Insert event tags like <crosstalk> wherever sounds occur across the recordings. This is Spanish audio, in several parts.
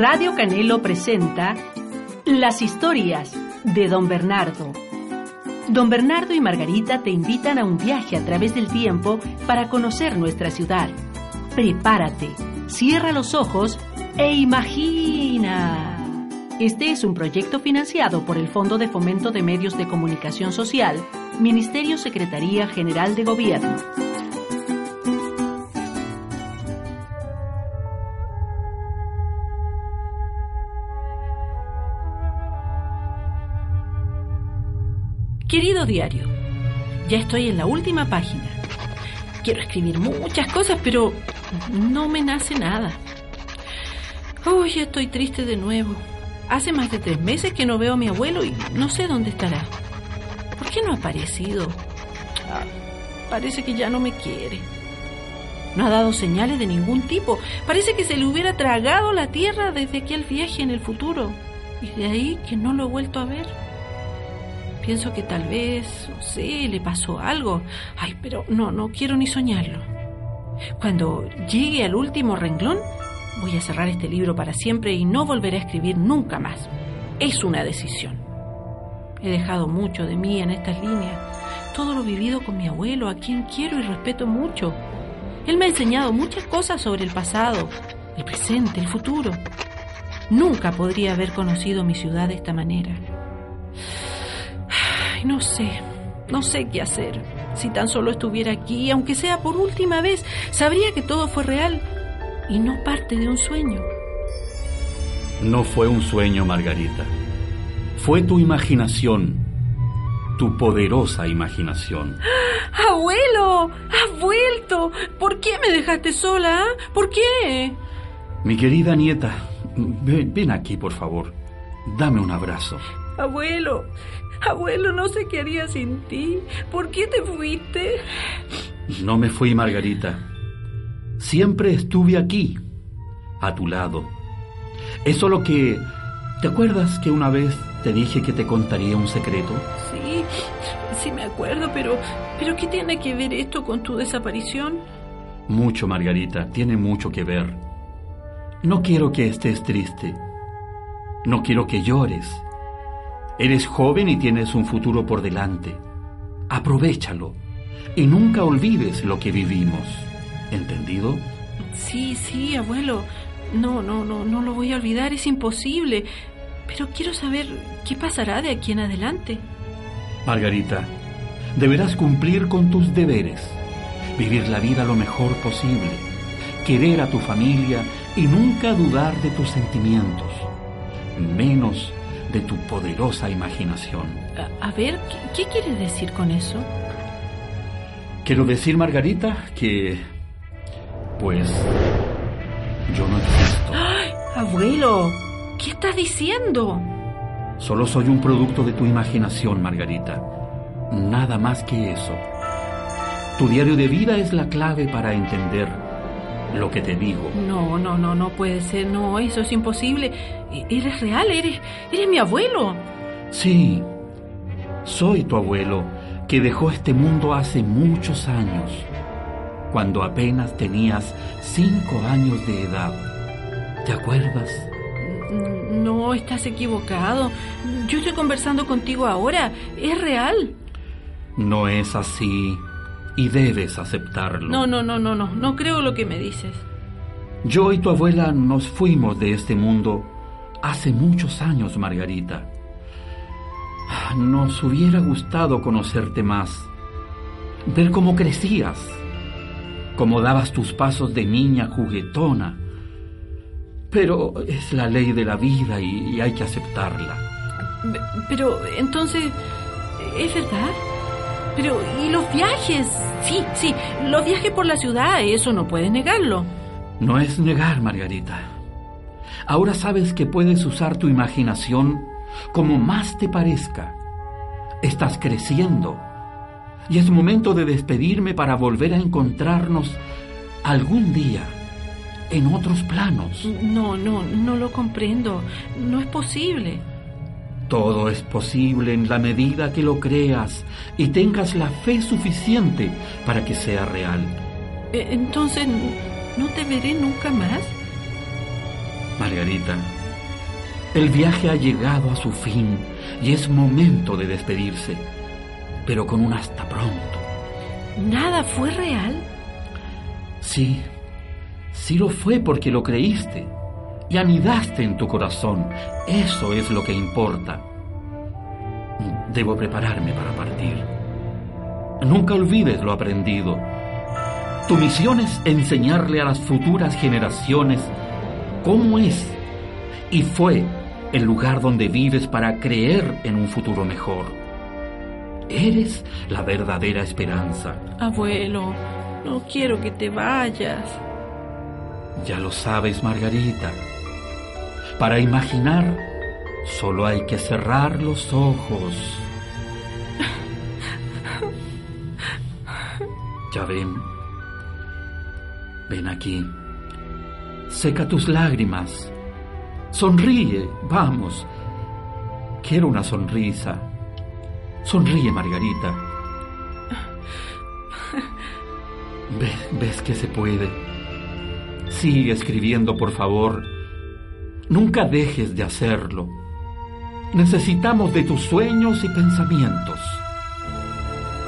Radio Canelo presenta Las historias de Don Bernardo. Don Bernardo y Margarita te invitan a un viaje a través del tiempo para conocer nuestra ciudad. Prepárate, cierra los ojos e imagina. Este es un proyecto financiado por el Fondo de Fomento de Medios de Comunicación Social, Ministerio Secretaría General de Gobierno. Querido diario, ya estoy en la última página. Quiero escribir muchas cosas, pero no me nace nada. Uy, estoy triste de nuevo. Hace más de tres meses que no veo a mi abuelo y no sé dónde estará. ¿Por qué no ha aparecido? Ah, parece que ya no me quiere. No ha dado señales de ningún tipo. Parece que se le hubiera tragado la tierra desde aquel viaje en el futuro. Y de ahí que no lo he vuelto a ver. Pienso que tal vez, no sé, le pasó algo. Ay, pero no, no quiero ni soñarlo. Cuando llegue al último renglón, voy a cerrar este libro para siempre y no volveré a escribir nunca más. Es una decisión. He dejado mucho de mí en estas líneas. Todo lo vivido con mi abuelo, a quien quiero y respeto mucho. Él me ha enseñado muchas cosas sobre el pasado, el presente, el futuro. Nunca podría haber conocido mi ciudad de esta manera no sé, no sé qué hacer. Si tan solo estuviera aquí, aunque sea por última vez, sabría que todo fue real y no parte de un sueño. No fue un sueño, Margarita. Fue tu imaginación, tu poderosa imaginación. <gasps> ¡Abuelo! ¡Has vuelto! ¿Por qué me dejaste sola? ¿Por qué? Mi querida nieta, ven, ven aquí, por favor. Dame un abrazo. Abuelo, abuelo, no sé qué haría sin ti. ¿Por qué te fuiste? No me fui, Margarita. Siempre estuve aquí, a tu lado. Es solo que... ¿Te acuerdas que una vez te dije que te contaría un secreto? Sí, sí me acuerdo, pero... ¿Pero qué tiene que ver esto con tu desaparición? Mucho, Margarita, tiene mucho que ver. No quiero que estés triste. No quiero que llores. Eres joven y tienes un futuro por delante. Aprovechalo y nunca olvides lo que vivimos. ¿Entendido? Sí, sí, abuelo. No, no, no, no lo voy a olvidar, es imposible. Pero quiero saber qué pasará de aquí en adelante. Margarita, deberás cumplir con tus deberes, vivir la vida lo mejor posible, querer a tu familia y nunca dudar de tus sentimientos, menos de tu poderosa imaginación. A, ver, ¿qué, quieres decir con eso? Quiero decir, Margarita, que... Pues... Yo no existo. ¡Ay, abuelo! ¿Qué estás diciendo? Solo soy un producto de tu imaginación, Margarita. Nada más que eso. Tu diario de vida es la clave para entender lo que te digo. No, no, no, no puede ser, no, eso es imposible. E-, eres real, eres, eres mi abuelo. Sí, soy tu abuelo, que dejó este mundo hace muchos años, cuando apenas tenías cinco años de edad. ¿Te acuerdas? No, estás equivocado. Yo estoy conversando contigo ahora. Es real. No es así y debes aceptarlo. No, no, no, no, no, no creo lo que me dices. Yo y tu abuela nos fuimos de este mundo hace muchos años, Margarita. Nos hubiera gustado conocerte más, ver cómo crecías, cómo dabas tus pasos de niña juguetona. Pero es la ley de la vida y, y hay que aceptarla. Pero entonces, ¿es verdad? Pero, ¿y los viajes? Sí, sí, los viajes por la ciudad, eso no puedes negarlo. No es negar, Margarita. Ahora sabes que puedes usar tu imaginación como más te parezca. Estás creciendo y es momento de despedirme para volver a encontrarnos algún día en otros planos. No, no, no lo comprendo. No es posible. Todo es posible en la medida que lo creas y tengas la fe suficiente para que sea real. E, entonces, ¿no te veré nunca más? Margarita, el viaje ha llegado a su fin y es momento de despedirse, pero con un hasta pronto. ¿Nada fue real? Sí, sí lo fue porque lo creíste y anidaste en tu corazón. Eso es lo que importa. Debo prepararme para partir. Nunca olvides lo aprendido. Tu misión es enseñarle a las futuras generaciones cómo es y fue el lugar donde vives para creer en un futuro mejor. Eres la verdadera esperanza. Abuelo, no quiero que te vayas. Ya lo sabes, Margarita. Para imaginar, solo hay que cerrar los ojos. Ya ven. Ven aquí. Seca tus lágrimas. Sonríe, vamos. Quiero una sonrisa. Sonríe, Margarita. ¿Ves, ves que se puede? Sigue escribiendo, por favor. Nunca dejes de hacerlo. Necesitamos de tus sueños y pensamientos.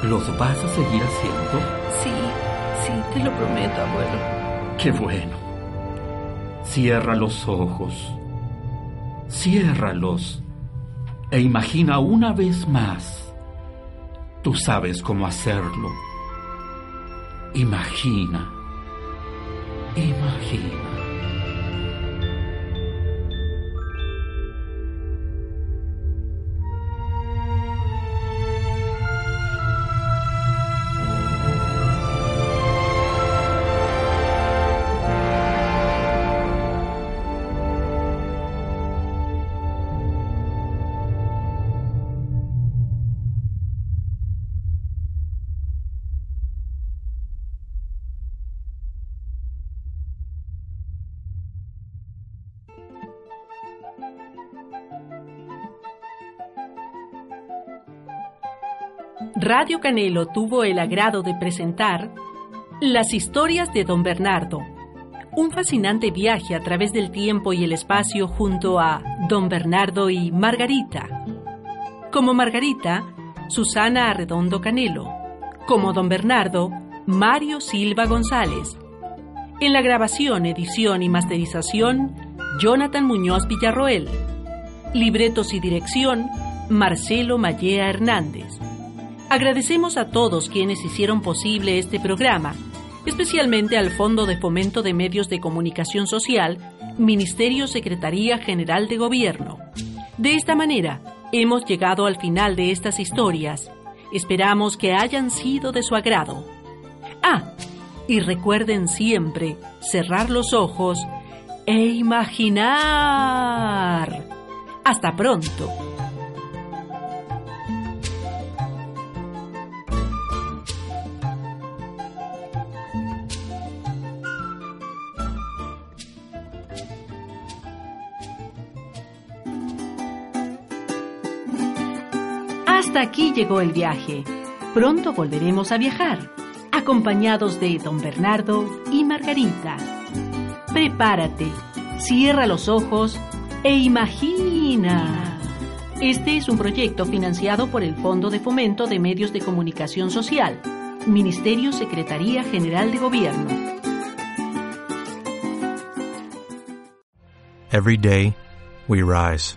¿Los vas a seguir haciendo? Sí, sí, te lo prometo, abuelo. Qué bueno. Cierra los ojos. Ciérralos. E imagina una vez más. Tú sabes cómo hacerlo. Imagina. Imagina. Radio Canelo tuvo el agrado de presentar Las historias de Don Bernardo, un fascinante viaje a través del tiempo y el espacio junto a Don Bernardo y Margarita. Como Margarita, Susana Arredondo Canelo. Como Don Bernardo, Mario Silva González. En la grabación, edición y masterización, Jonathan Muñoz Villarroel. Libretos y dirección, Marcelo Mallea Hernández. Agradecemos a todos quienes hicieron posible este programa, especialmente al Fondo de Fomento de Medios de Comunicación Social, Ministerio Secretaría General de Gobierno. De esta manera, hemos llegado al final de estas historias. Esperamos que hayan sido de su agrado. Ah, y recuerden siempre cerrar los ojos e imaginar. Hasta pronto. Hasta aquí llegó el viaje. Pronto volveremos a viajar, acompañados de don Bernardo y Margarita. Prepárate, cierra los ojos e imagina. Este es un proyecto financiado por el Fondo de Fomento de Medios de Comunicación Social, Ministerio Secretaría General de Gobierno. Every day, we rise,